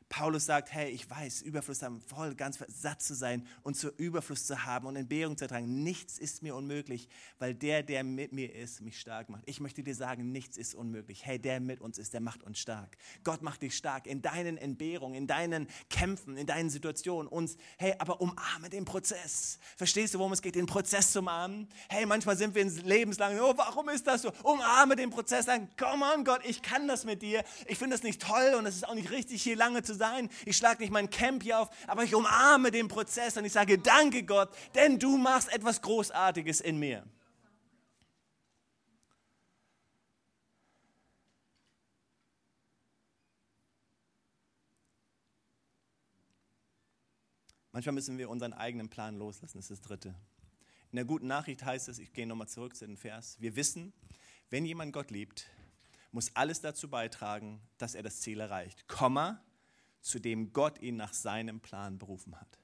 Paulus sagt, hey, ich weiß, Überfluss haben, voll, ganz satt zu sein und zu Überfluss zu haben und Entbehrung zu ertragen. Nichts ist mir unmöglich, weil der, der mit mir ist, mich stark macht. Ich möchte dir sagen, nichts ist unmöglich. Hey, der mit uns ist, der macht uns stark. Gott macht dich stark in deinen Entbehrungen, in deinen Kämpfen, in deinen Situationen. Uns, hey, aber umarme den Prozess. Verstehst du, worum es geht, den Prozess zu umarmen? Hey, manchmal sind wir lebenslang, oh, warum ist das so? Umarme den Prozess, sagen, come on Gott, ich kann das mit dir. Ich finde das nicht toll und es ist auch nicht richtig, hier lange zu sein. Ich schlage nicht mein Camp hier auf, aber ich umarme den Prozess und ich sage, danke Gott, denn du machst etwas Großartiges in mir. Manchmal müssen wir unseren eigenen Plan loslassen, das ist das Dritte. In der guten Nachricht heißt es, ich gehe nochmal zurück zu dem Vers, wir wissen, wenn jemand Gott liebt, muss alles dazu beitragen, dass er das Ziel erreicht. Komma, zu dem Gott ihn nach seinem Plan berufen hat.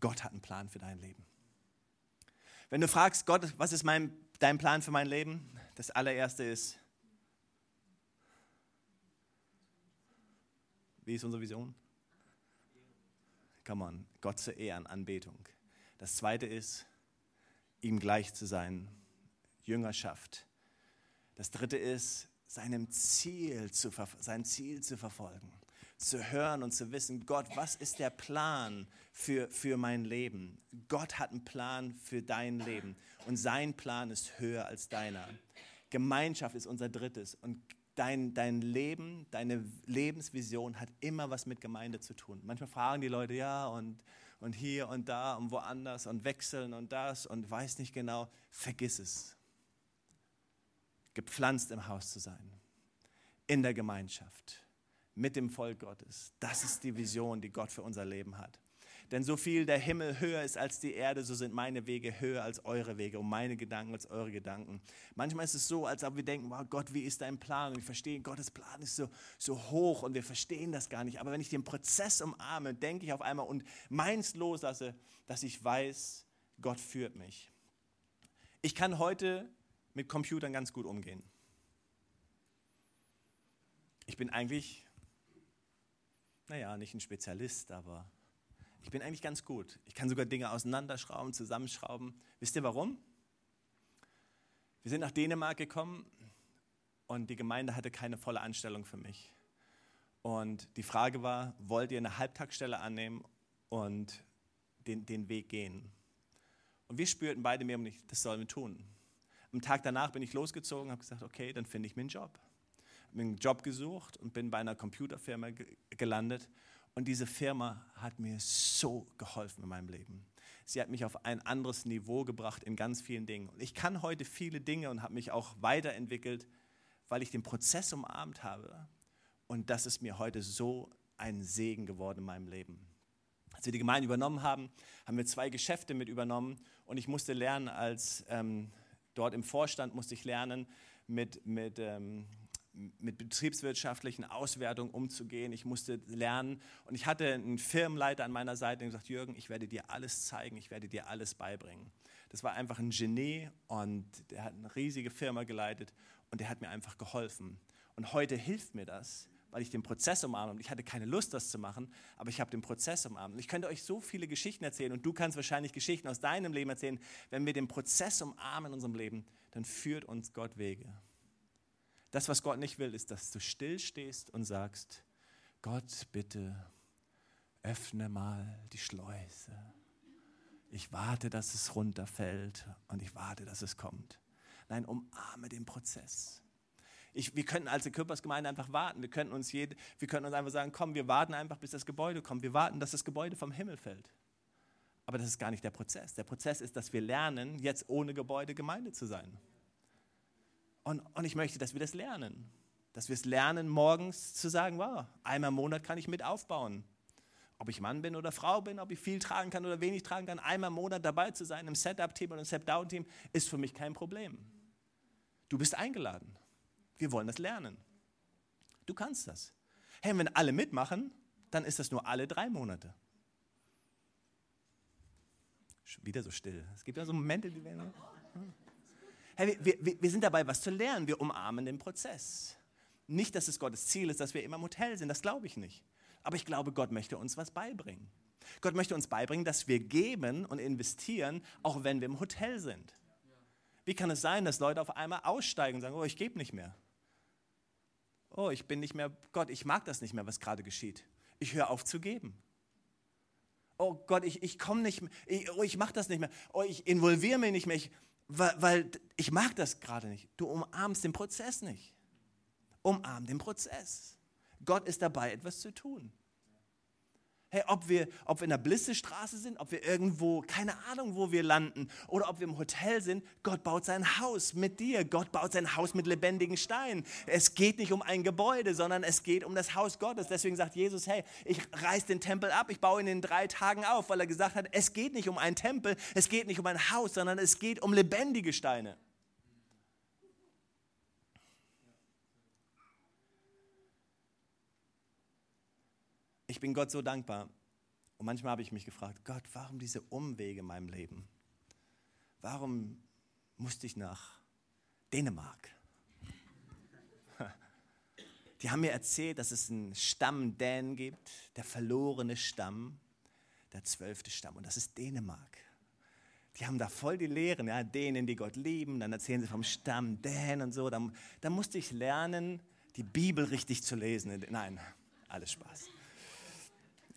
Gott hat einen Plan für dein Leben. Wenn du fragst, Gott, was ist mein, dein Plan für mein Leben? Das allererste ist, wie ist unsere Vision? Come on, Gott zu ehren, Anbetung. Das zweite ist, ihm gleich zu sein, Jüngerschaft. Das dritte ist, seinem Ziel zu, sein Ziel zu verfolgen, zu hören und zu wissen, Gott, was ist der Plan für, für mein Leben? Gott hat einen Plan für dein Leben und sein Plan ist höher als deiner. Gemeinschaft ist unser drittes und dein, dein Leben, deine Lebensvision hat immer was mit Gemeinde zu tun. Manchmal fragen die Leute, ja, und, und hier und da und woanders und wechseln und das und weiß nicht genau. Vergiss es gepflanzt im Haus zu sein, in der Gemeinschaft, mit dem Volk Gottes. Das ist die Vision, die Gott für unser Leben hat. Denn so viel der Himmel höher ist als die Erde, so sind meine Wege höher als eure Wege und meine Gedanken als eure Gedanken. Manchmal ist es so, als ob wir denken, wow, Gott, wie ist dein Plan? Und wir verstehen, Gottes Plan ist so, so hoch und wir verstehen das gar nicht. Aber wenn ich den Prozess umarme, denke ich auf einmal und meins loslasse, dass ich weiß, Gott führt mich. Ich kann heute mit Computern ganz gut umgehen. Ich bin eigentlich, naja, nicht ein Spezialist, aber ich bin eigentlich ganz gut. Ich kann sogar Dinge auseinanderschrauben, zusammenschrauben. Wisst ihr warum? Wir sind nach Dänemark gekommen und die Gemeinde hatte keine volle Anstellung für mich. Und die Frage war, wollt ihr eine Halbtagsstelle annehmen und den, den Weg gehen? Und wir spürten beide nicht, das sollen wir tun. Am Tag danach bin ich losgezogen, habe gesagt, okay, dann finde ich mir einen Job. Habe einen Job gesucht und bin bei einer Computerfirma gelandet. Und diese Firma hat mir so geholfen in meinem Leben. Sie hat mich auf ein anderes Niveau gebracht in ganz vielen Dingen. Und ich kann heute viele Dinge und habe mich auch weiterentwickelt, weil ich den Prozess umarmt habe. Und das ist mir heute so ein Segen geworden in meinem Leben. Als wir die Gemeinde übernommen haben, haben wir zwei Geschäfte mit übernommen und ich musste lernen, als ähm, Dort im Vorstand musste ich lernen, mit, mit, ähm, mit betriebswirtschaftlichen Auswertungen umzugehen. Ich musste lernen und ich hatte einen Firmenleiter an meiner Seite, der gesagt, Jürgen, ich werde dir alles zeigen, ich werde dir alles beibringen. Das war einfach ein Genie und der hat eine riesige Firma geleitet und der hat mir einfach geholfen. Und heute hilft mir das, weil ich den Prozess umarme. Und ich hatte keine Lust, das zu machen, aber ich habe den Prozess umarmt. Und ich könnte euch so viele Geschichten erzählen und du kannst wahrscheinlich Geschichten aus deinem Leben erzählen. Wenn wir den Prozess umarmen in unserem Leben, dann führt uns Gott Wege. Das, was Gott nicht will, ist, dass du stillstehst und sagst, Gott, bitte öffne mal die Schleuse. Ich warte, dass es runterfällt und ich warte, dass es kommt. Nein, umarme den Prozess. Ich, wir könnten als Körpersgemeinde einfach warten. Wir könnten, uns jede, wir könnten uns einfach sagen, komm, wir warten einfach, bis das Gebäude kommt. Wir warten, dass das Gebäude vom Himmel fällt. Aber das ist gar nicht der Prozess. Der Prozess ist, dass wir lernen, jetzt ohne Gebäude Gemeinde zu sein. Und, und ich möchte, dass wir das lernen. Dass wir es lernen, morgens zu sagen, wow, einmal im Monat kann ich mit aufbauen. Ob ich Mann bin oder Frau bin, ob ich viel tragen kann oder wenig tragen kann, einmal im Monat dabei zu sein im Setup-Team oder im Step-Down-Team, ist für mich kein Problem. Du bist eingeladen. Wir wollen das lernen. Du kannst das. Hey, wenn alle mitmachen, dann ist das nur alle drei Monate. Wieder so still. Es gibt ja so Momente, die werden. Hey, wir, wir, wir sind dabei, was zu lernen. Wir umarmen den Prozess. Nicht, dass es Gottes Ziel ist, dass wir immer im Hotel sind. Das glaube ich nicht. Aber ich glaube, Gott möchte uns was beibringen. Gott möchte uns beibringen, dass wir geben und investieren, auch wenn wir im Hotel sind. Wie kann es sein, dass Leute auf einmal aussteigen und sagen, oh, ich gebe nicht mehr? oh, ich bin nicht mehr, Gott, ich mag das nicht mehr, was gerade geschieht. Ich höre auf zu geben. Oh Gott, ich, ich komme nicht mehr, ich, oh, ich mache das nicht mehr. Oh, ich involviere mich nicht mehr, ich, weil, weil ich mag das gerade nicht. Du umarmst den Prozess nicht. Umarm den Prozess. Gott ist dabei, etwas zu tun. Hey, ob wir, ob wir in der Blissestraße sind, ob wir irgendwo, keine Ahnung, wo wir landen, oder ob wir im Hotel sind, Gott baut sein Haus mit dir. Gott baut sein Haus mit lebendigen Steinen. Es geht nicht um ein Gebäude, sondern es geht um das Haus Gottes. Deswegen sagt Jesus, hey, ich reiß den Tempel ab, ich baue ihn in drei Tagen auf, weil er gesagt hat, es geht nicht um einen Tempel, es geht nicht um ein Haus, sondern es geht um lebendige Steine. Ich bin Gott so dankbar. Und manchmal habe ich mich gefragt, Gott, warum diese Umwege in meinem Leben? Warum musste ich nach Dänemark? Die haben mir erzählt, dass es einen Stamm Dänen gibt, der verlorene Stamm, der zwölfte Stamm, und das ist Dänemark. Die haben da voll die Lehren, ja, denen, die Gott lieben, dann erzählen sie vom Stamm Dänen und so. Da musste ich lernen, die Bibel richtig zu lesen. Nein, alles Spaß.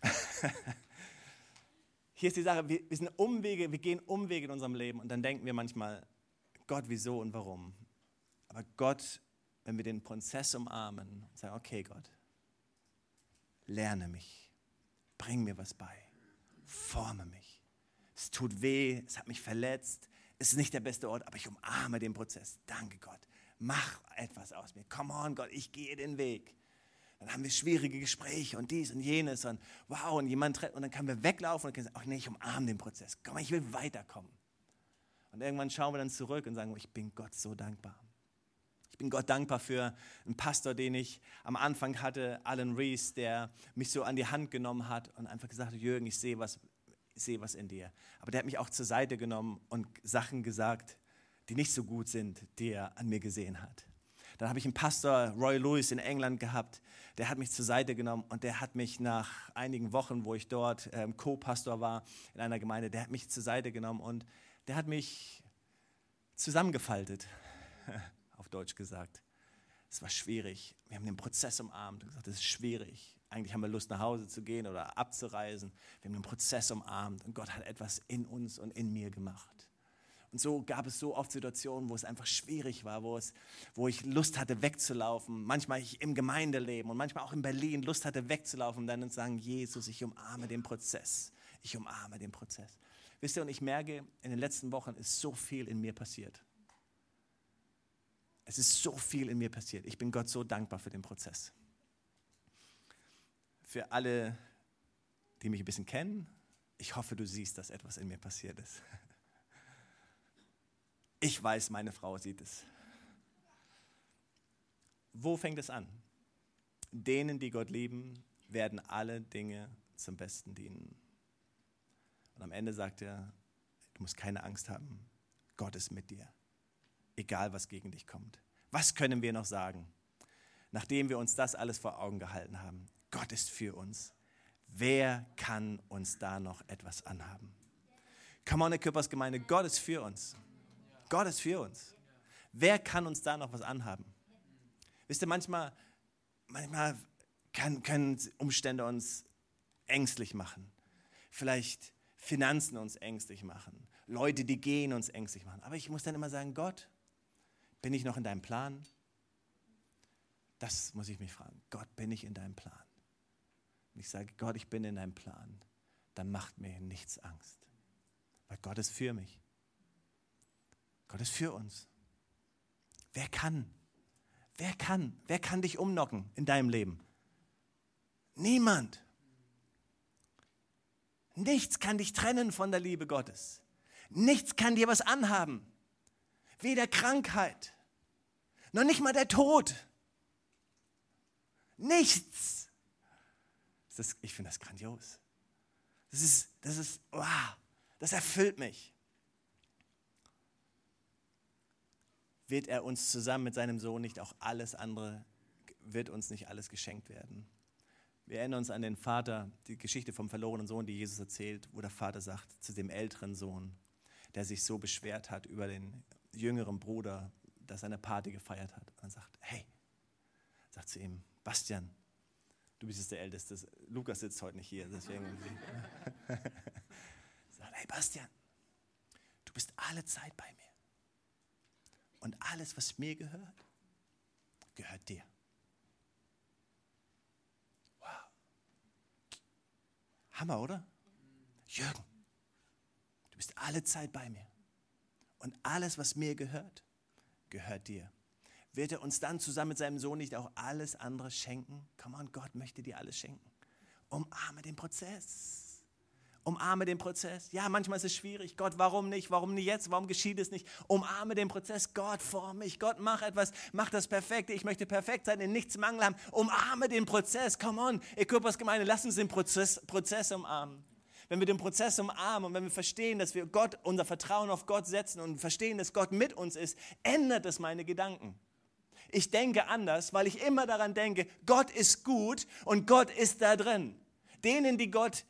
Hier ist die Sache, wir, wir sind Umwege, wir gehen Umwege in unserem Leben und dann denken wir manchmal, Gott, wieso und warum? Aber Gott wenn wir den Prozess umarmen und sagen, okay Gott, lerne mich, bring mir was bei, forme mich. Es tut weh, es hat mich verletzt, es ist nicht der beste Ort, aber ich umarme den Prozess. Danke Gott, mach etwas aus mir. Come on Gott, ich gehe den Weg. Dann haben wir schwierige Gespräche und dies und jenes und wow und jemand und dann können wir weglaufen und können sagen, ach nee, ich umarme den Prozess. Komm, ich will weiterkommen. Und irgendwann schauen wir dann zurück und sagen, ich bin Gott so dankbar. Ich bin Gott dankbar für einen Pastor, den ich am Anfang hatte, Alan Rees, der mich so an die Hand genommen hat und einfach gesagt hat, Jürgen, ich sehe was, ich sehe was in dir. Aber der hat mich auch zur Seite genommen und Sachen gesagt, die nicht so gut sind, die er an mir gesehen hat. Dann habe ich einen Pastor, Roy Lewis, in England gehabt. Der hat mich zur Seite genommen und der hat mich nach einigen Wochen, wo ich dort ähm, Co-Pastor war in einer Gemeinde, der hat mich zur Seite genommen und der hat mich zusammengefaltet auf Deutsch gesagt. Es war schwierig. Wir haben den Prozess umarmt und gesagt, es ist schwierig. Eigentlich haben wir Lust, nach Hause zu gehen oder abzureisen. Wir haben den Prozess umarmt und Gott hat etwas in uns und in mir gemacht. Und so gab es so oft Situationen, wo es einfach schwierig war, wo, es, wo ich Lust hatte, wegzulaufen. Manchmal ich im Gemeindeleben und manchmal auch in Berlin Lust hatte, wegzulaufen und dann zu sagen, Jesus, ich umarme den Prozess. Ich umarme den Prozess. Wisst ihr, und ich merke, in den letzten Wochen ist so viel in mir passiert. Es ist so viel in mir passiert. Ich bin Gott so dankbar für den Prozess. Für alle, die mich ein bisschen kennen, ich hoffe, du siehst, dass etwas in mir passiert ist. Ich weiß, meine Frau sieht es. Wo fängt es an? Denen, die Gott lieben, werden alle Dinge zum Besten dienen. Und am Ende sagt er, du musst keine Angst haben. Gott ist mit dir egal was gegen dich kommt. Was können wir noch sagen, nachdem wir uns das alles vor Augen gehalten haben? Gott ist für uns. Wer kann uns da noch etwas anhaben? Come on, Küppers Gemeinde, Gott ist für uns. Gott ist für uns. Wer kann uns da noch was anhaben? Wisst ihr, manchmal, manchmal kann, können Umstände uns ängstlich machen. Vielleicht Finanzen uns ängstlich machen. Leute, die gehen, uns ängstlich machen. Aber ich muss dann immer sagen, Gott, bin ich noch in deinem Plan? Das muss ich mich fragen. Gott, bin ich in deinem Plan? Und ich sage, Gott, ich bin in deinem Plan. Dann macht mir nichts Angst. Weil Gott ist für mich. Gott ist für uns. Wer kann? Wer kann? Wer kann dich umnocken in deinem Leben? Niemand. Nichts kann dich trennen von der Liebe Gottes. Nichts kann dir was anhaben. Weder Krankheit, noch nicht mal der Tod. Nichts. Das, ich finde das grandios. Das ist, das ist, wow, das erfüllt mich. Wird er uns zusammen mit seinem Sohn nicht auch alles andere, wird uns nicht alles geschenkt werden? Wir erinnern uns an den Vater, die Geschichte vom verlorenen Sohn, die Jesus erzählt, wo der Vater sagt zu dem älteren Sohn, der sich so beschwert hat über den jüngeren Bruder, dass er eine Party gefeiert hat. Und sagt, hey, sagt zu ihm, Bastian, du bist jetzt der Älteste. Lukas sitzt heute nicht hier, deswegen. sagt, hey Bastian, du bist alle Zeit bei mir. Und alles, was mir gehört, gehört dir. Wow. Hammer, oder? Jürgen, du bist alle Zeit bei mir. Und alles, was mir gehört, gehört dir. Wird er uns dann zusammen mit seinem Sohn nicht auch alles andere schenken? Come on, Gott möchte dir alles schenken. Umarme den Prozess. Umarme den Prozess. Ja, manchmal ist es schwierig. Gott, warum nicht? Warum nicht jetzt? Warum geschieht es nicht? Umarme den Prozess. Gott, form mich. Gott, mach etwas. Mach das Perfekte. Ich möchte perfekt sein, in nichts Mangel haben. Umarme den Prozess. Come on. Equippers Gemeinde, lass uns den Prozess, Prozess umarmen. Wenn wir den Prozess umarmen und wenn wir verstehen, dass wir Gott, unser Vertrauen auf Gott setzen und verstehen, dass Gott mit uns ist, ändert es meine Gedanken. Ich denke anders, weil ich immer daran denke, Gott ist gut und Gott ist da drin. Denen, die Gott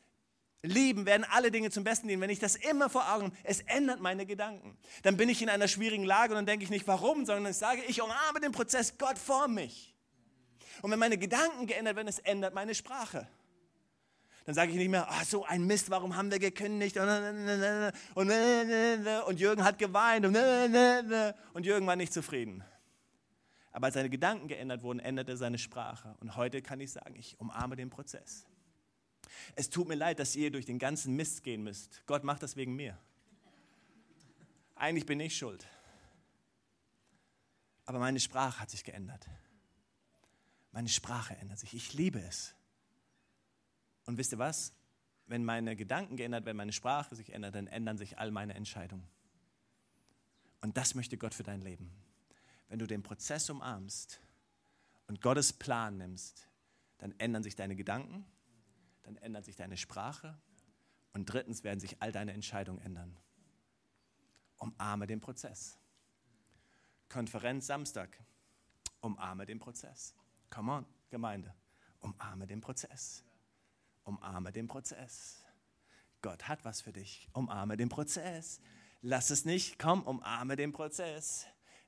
lieben, werden alle Dinge zum Besten dienen. Wenn ich das immer vor Augen habe, es ändert meine Gedanken. Dann bin ich in einer schwierigen Lage und dann denke ich nicht, warum, sondern ich sage, ich umarme den Prozess, Gott formt mich. Und wenn meine Gedanken geändert werden, es ändert meine Sprache. Dann sage ich nicht mehr, oh, so ein Mist, warum haben wir gekündigt? Und, Jürgen hat geweint und Jürgen war nicht zufrieden. Aber als seine Gedanken geändert wurden, änderte seine Sprache. Und heute kann ich sagen, ich umarme den Prozess. Es tut mir leid, dass ihr durch den ganzen Mist gehen müsst. Gott macht das wegen mir. Eigentlich bin ich schuld. Aber meine Sprache hat sich geändert. Meine Sprache ändert sich. Ich liebe es. Und wisst ihr was? Wenn meine Gedanken geändert werden, meine Sprache sich ändert, dann ändern sich all meine Entscheidungen. Und das möchte Gott für dein Leben. Wenn du den Prozess umarmst und Gottes Plan nimmst, dann ändern sich deine Gedanken, dann ändert sich deine Sprache und drittens werden sich all deine Entscheidungen ändern. Umarme den Prozess. Konferenz Samstag. Umarme den Prozess. Come on, Gemeinde. Umarme den Prozess. Umarme den Prozess. Gott hat was für dich. Umarme den Prozess. Lass es nicht. Komm, umarme den Prozess.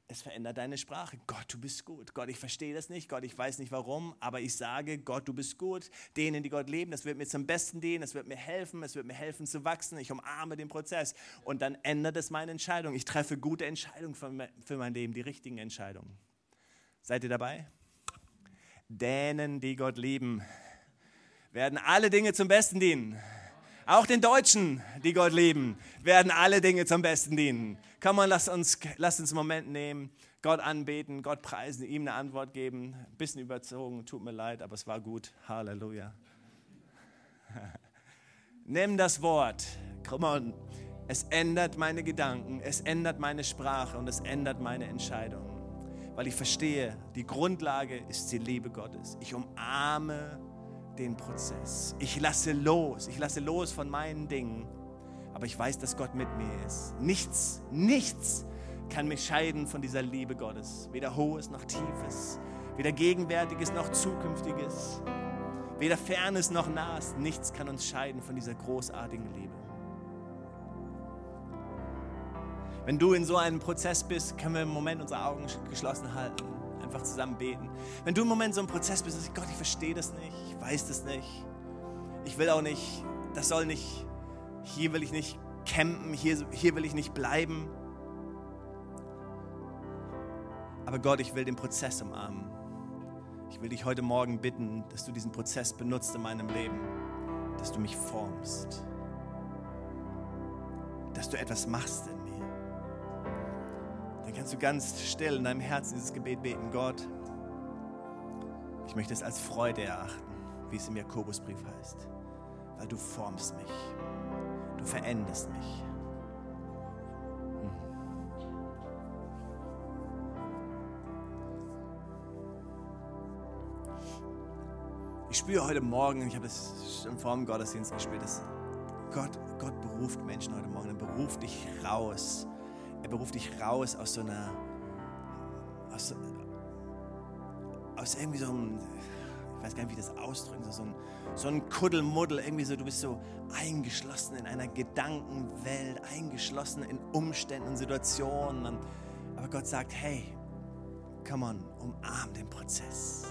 Es verändert deine Sprache. Gott, du bist gut. Gott, ich verstehe das nicht. Gott, ich weiß nicht warum, aber ich sage, Gott, du bist gut. Denen, die Gott leben, das wird mir zum Besten dienen. Es wird mir helfen. Es wird mir helfen zu wachsen. Ich umarme den Prozess. Und dann ändert es meine Entscheidung. Ich treffe gute Entscheidungen für mein Leben, die richtigen Entscheidungen. Seid ihr dabei? Denen, die Gott lieben, werden alle Dinge zum Besten dienen. Auch den Deutschen, die Gott lieben, werden alle Dinge zum Besten dienen. Komm mal, lass uns, lass uns einen Moment nehmen, Gott anbeten, Gott preisen, ihm eine Antwort geben. Ein bisschen überzogen, tut mir leid, aber es war gut. Halleluja. Nimm das Wort. Komm on. Es ändert meine Gedanken, es ändert meine Sprache und es ändert meine Entscheidungen. Weil ich verstehe, die Grundlage ist die Liebe Gottes. Ich umarme den Prozess. Ich lasse los. Ich lasse los von meinen Dingen. Aber ich weiß, dass Gott mit mir ist. Nichts, nichts kann mich scheiden von dieser Liebe Gottes. Weder Hohes noch Tiefes. Weder Gegenwärtiges noch Zukünftiges. Weder Fernes noch Nahes. Nichts kann uns scheiden von dieser großartigen Liebe. Wenn du in so einem Prozess bist, können wir im Moment unsere Augen geschlossen halten einfach zusammen beten. Wenn du im Moment so im Prozess bist, sagst, Gott, ich verstehe das nicht, weiß das nicht, ich will auch nicht, das soll nicht, hier will ich nicht campen, hier, hier will ich nicht bleiben. Aber Gott, ich will den Prozess umarmen. Ich will dich heute Morgen bitten, dass du diesen Prozess benutzt in meinem Leben, dass du mich formst, dass du etwas machst in dann kannst du ganz still in deinem Herzen dieses Gebet beten. Gott, ich möchte es als Freude erachten, wie es im Jakobusbrief heißt, weil du formst mich, du veränderst mich. Hm. Ich spüre heute Morgen, ich habe es schon vor dem Gottesdienst gespürt, dass Gott, Gott beruft Menschen heute Morgen, er beruft dich raus er beruft dich raus aus so einer, aus, aus irgendwie so einem, ich weiß gar nicht, wie das ausdrücken soll, so ein, so ein Kuddelmuddel, irgendwie so, du bist so eingeschlossen in einer Gedankenwelt, eingeschlossen in Umständen und Situationen. Aber Gott sagt, hey, come on, umarm den Prozess.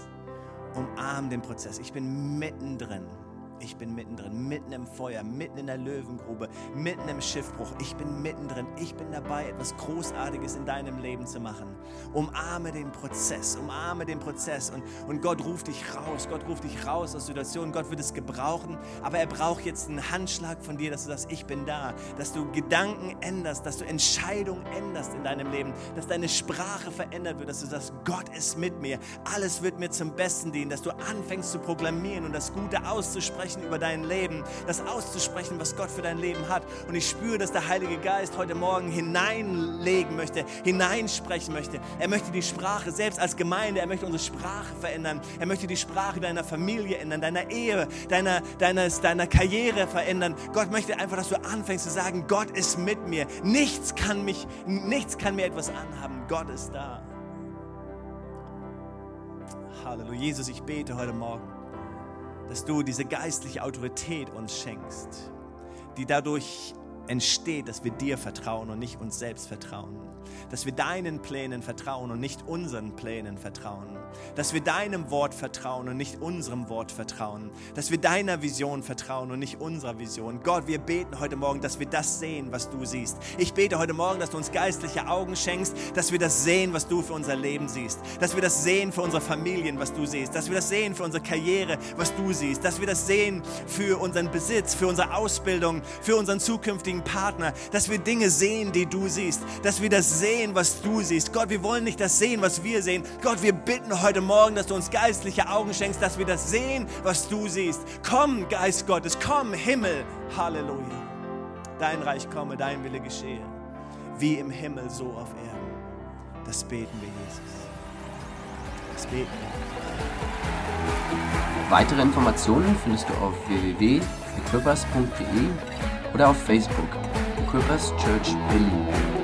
Umarm den Prozess. Ich bin mittendrin. Ich bin mittendrin, mitten im Feuer, mitten in der Löwengrube, mitten im Schiffbruch. Ich bin mittendrin. Ich bin dabei, etwas Großartiges in deinem Leben zu machen. Umarme den Prozess, umarme den Prozess. Und, und Gott ruft dich raus. Gott ruft dich raus aus Situationen. Gott wird es gebrauchen. Aber er braucht jetzt einen Handschlag von dir, dass du sagst, ich bin da. Dass du Gedanken änderst, dass du Entscheidungen änderst in deinem Leben. Dass deine Sprache verändert wird. Dass du sagst, Gott ist mit mir. Alles wird mir zum Besten dienen. Dass du anfängst zu proklamieren und das Gute auszusprechen auszusprechen über dein Leben, das auszusprechen, was Gott für dein Leben hat. Und ich spüre, dass der Heilige Geist heute Morgen hineinlegen möchte, hineinsprechen möchte. Er möchte die Sprache, selbst als Gemeinde, er möchte unsere Sprache verändern. Er möchte die Sprache deiner Familie ändern, deiner Ehe, deiner, deines, deiner Karriere verändern. Gott möchte einfach, dass du anfängst zu sagen, Gott ist mit mir. Nichts kann mich, nichts kann mir etwas anhaben. Gott ist da. Halleluja. Jesus, ich bete heute Morgen, dass du diese geistliche Autorität uns schenkst, die dadurch entsteht, dass wir dir vertrauen und nicht uns selbst vertrauen. Dass wir deinen Plänen vertrauen und nicht unseren Plänen vertrauen. Dass wir deinem Wort vertrauen und nicht unserem Wort vertrauen. Dass wir deiner Vision vertrauen und nicht unserer Vision. Gott, wir beten heute Morgen, dass wir das sehen, was du siehst. Ich bete heute Morgen, dass du uns geistliche Augen schenkst, dass wir das sehen, was du für unser Leben siehst. Dass wir das sehen für unsere Familien, was du siehst. Dass wir das sehen für unsere Karriere, was du siehst. Dass wir das sehen für unseren Besitz, für unsere Ausbildung, für unseren zukünftigen Partner. Dass wir Dinge sehen, die du siehst. Dass wir das sehen, was du siehst. Gott, wir wollen nicht das sehen, was wir sehen. Gott, wir bitten heute Morgen, dass du uns geistliche Augen schenkst, dass wir das sehen, was du siehst. Komm, Geist Gottes, komm, Himmel. Halleluja. Dein Reich komme, dein Wille geschehe. Wie im Himmel, so auf Erden. Das beten wir, Jesus. Das beten wir. Weitere Informationen findest du auf www.equippers.de oder auf Facebook Equippers Church Berlin.